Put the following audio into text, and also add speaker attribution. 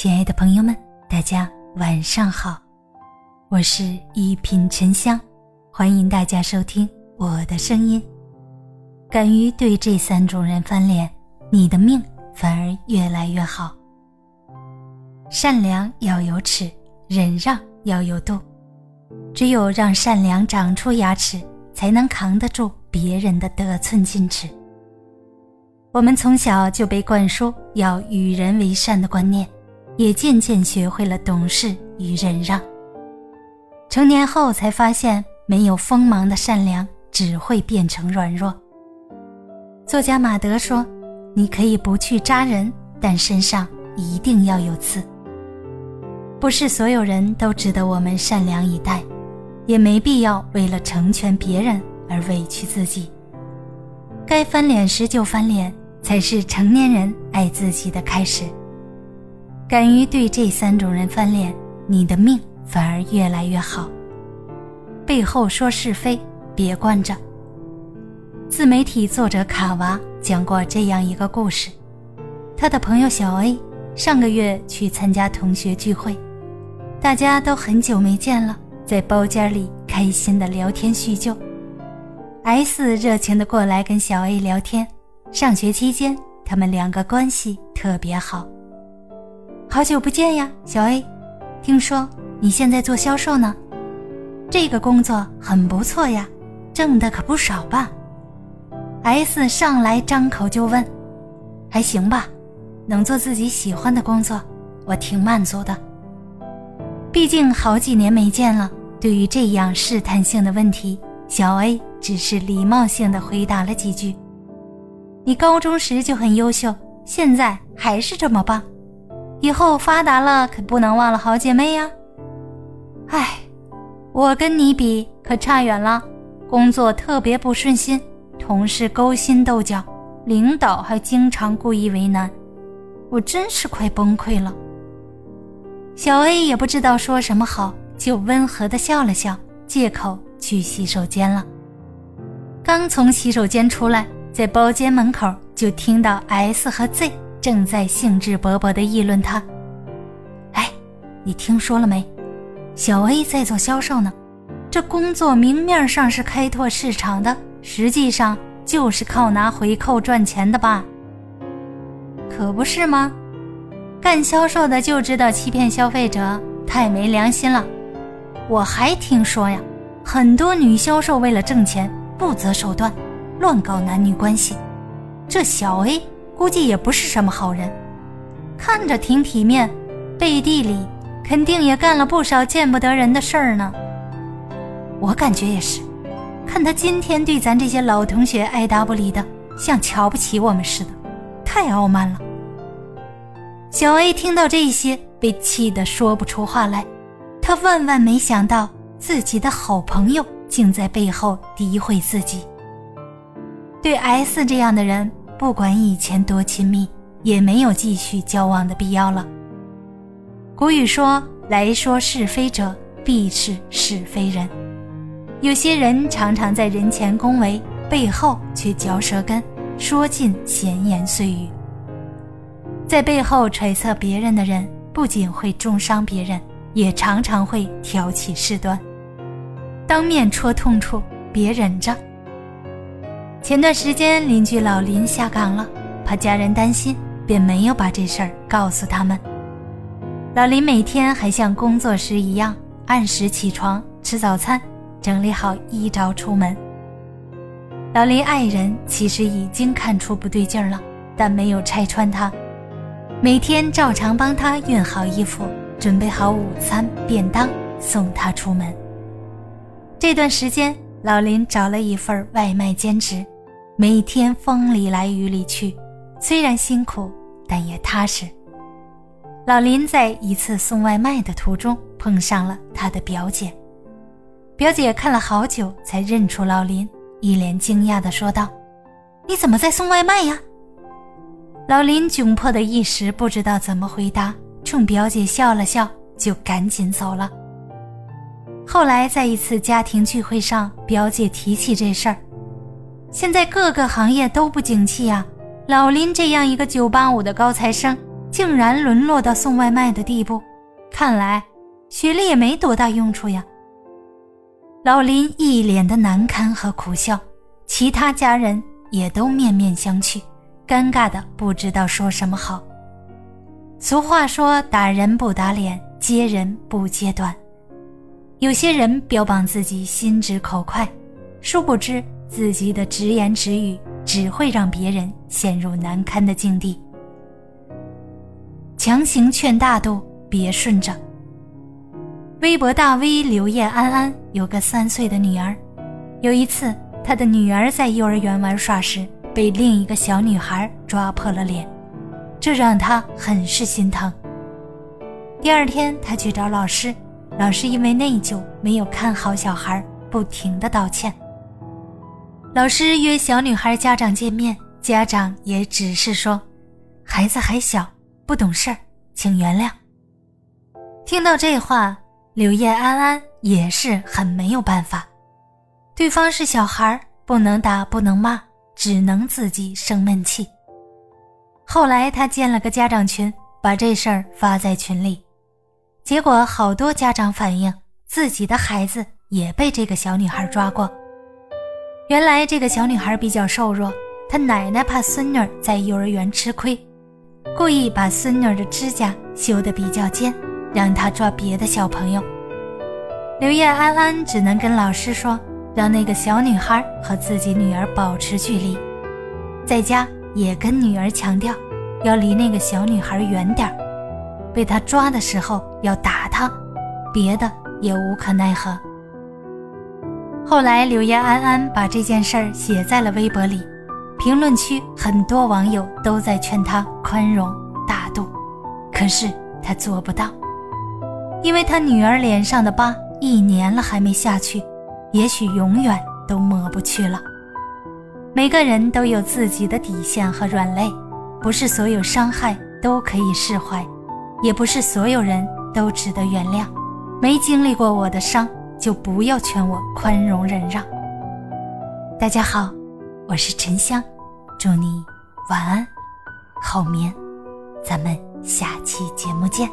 Speaker 1: 亲爱的朋友们，大家晚上好，我是一品沉香，欢迎大家收听我的声音。敢于对这三种人翻脸，你的命反而越来越好。善良要有尺，忍让要有度，只有让善良长出牙齿，才能扛得住别人的得寸进尺。我们从小就被灌输要与人为善的观念，也渐渐学会了懂事与忍让。成年后才发现，没有锋芒的善良只会变成软弱。作家马德说：“你可以不去扎人，但身上一定要有刺。不是所有人都值得我们善良以待，也没必要为了成全别人而委屈自己。该翻脸时就翻脸。”才是成年人爱自己的开始。敢于对这三种人翻脸，你的命反而越来越好。背后说是非，别惯着。自媒体作者卡娃讲过这样一个故事：他的朋友小 A 上个月去参加同学聚会，大家都很久没见了，在包间里开心的聊天叙旧。S 热情的过来跟小 A 聊天。上学期间，他们两个关系特别好。好久不见呀，小 A，听说你现在做销售呢，这个工作很不错呀，挣的可不少吧？S 上来张口就问，还行吧，能做自己喜欢的工作，我挺满足的。毕竟好几年没见了，对于这样试探性的问题，小 A 只是礼貌性的回答了几句。你高中时就很优秀，现在还是这么棒，以后发达了可不能忘了好姐妹呀。唉，我跟你比可差远了，工作特别不顺心，同事勾心斗角，领导还经常故意为难，我真是快崩溃了。小 A 也不知道说什么好，就温和的笑了笑，借口去洗手间了。刚从洗手间出来。在包间门口，就听到 S 和 Z 正在兴致勃勃地议论他。哎，你听说了没？小 A 在做销售呢，这工作明面上是开拓市场的，实际上就是靠拿回扣赚钱的吧？可不是吗？干销售的就知道欺骗消费者，太没良心了。我还听说呀，很多女销售为了挣钱不择手段。乱搞男女关系，这小 A 估计也不是什么好人，看着挺体面，背地里肯定也干了不少见不得人的事儿呢。我感觉也是，看他今天对咱这些老同学爱答不理的，像瞧不起我们似的，太傲慢了。小 A 听到这些，被气得说不出话来，他万万没想到自己的好朋友竟在背后诋毁自己。对 S 这样的人，不管以前多亲密，也没有继续交往的必要了。古语说：“来说是非者，必是是非人。”有些人常常在人前恭维，背后却嚼舌根，说尽闲言碎语。在背后揣测别人的人，不仅会重伤别人，也常常会挑起事端。当面戳痛处，别忍着。前段时间，邻居老林下岗了，怕家人担心，便没有把这事儿告诉他们。老林每天还像工作时一样，按时起床吃早餐，整理好衣着出门。老林爱人其实已经看出不对劲儿了，但没有拆穿他，每天照常帮他熨好衣服，准备好午餐便当，送他出门。这段时间。老林找了一份外卖兼职，每天风里来雨里去，虽然辛苦，但也踏实。老林在一次送外卖的途中碰上了他的表姐，表姐看了好久才认出老林，一脸惊讶地说道：“你怎么在送外卖呀？”老林窘迫的一时不知道怎么回答，冲表姐笑了笑，就赶紧走了。后来在一次家庭聚会上，表姐提起这事儿。现在各个行业都不景气呀，老林这样一个985的高材生，竟然沦落到送外卖的地步，看来学历也没多大用处呀。老林一脸的难堪和苦笑，其他家人也都面面相觑，尴尬的不知道说什么好。俗话说：“打人不打脸，揭人不揭短。”有些人标榜自己心直口快，殊不知自己的直言直语只会让别人陷入难堪的境地。强行劝大度，别顺着。微博大 V 刘叶安安有个三岁的女儿，有一次，她的女儿在幼儿园玩耍时被另一个小女孩抓破了脸，这让她很是心疼。第二天，她去找老师。老师因为内疚没有看好小孩，不停的道歉。老师约小女孩家长见面，家长也只是说，孩子还小，不懂事儿，请原谅。听到这话，柳叶安安也是很没有办法。对方是小孩，不能打，不能骂，只能自己生闷气。后来他建了个家长群，把这事儿发在群里。结果，好多家长反映自己的孩子也被这个小女孩抓过。原来，这个小女孩比较瘦弱，她奶奶怕孙女在幼儿园吃亏，故意把孙女的指甲修得比较尖，让她抓别的小朋友。刘叶安安只能跟老师说，让那个小女孩和自己女儿保持距离，在家也跟女儿强调，要离那个小女孩远点儿。被他抓的时候要打他，别的也无可奈何。后来柳叶安安把这件事儿写在了微博里，评论区很多网友都在劝他宽容大度，可是他做不到，因为他女儿脸上的疤一年了还没下去，也许永远都抹不去了。每个人都有自己的底线和软肋，不是所有伤害都可以释怀。也不是所有人都值得原谅，没经历过我的伤，就不要劝我宽容忍让。大家好，我是沉香，祝你晚安，好眠，咱们下期节目见。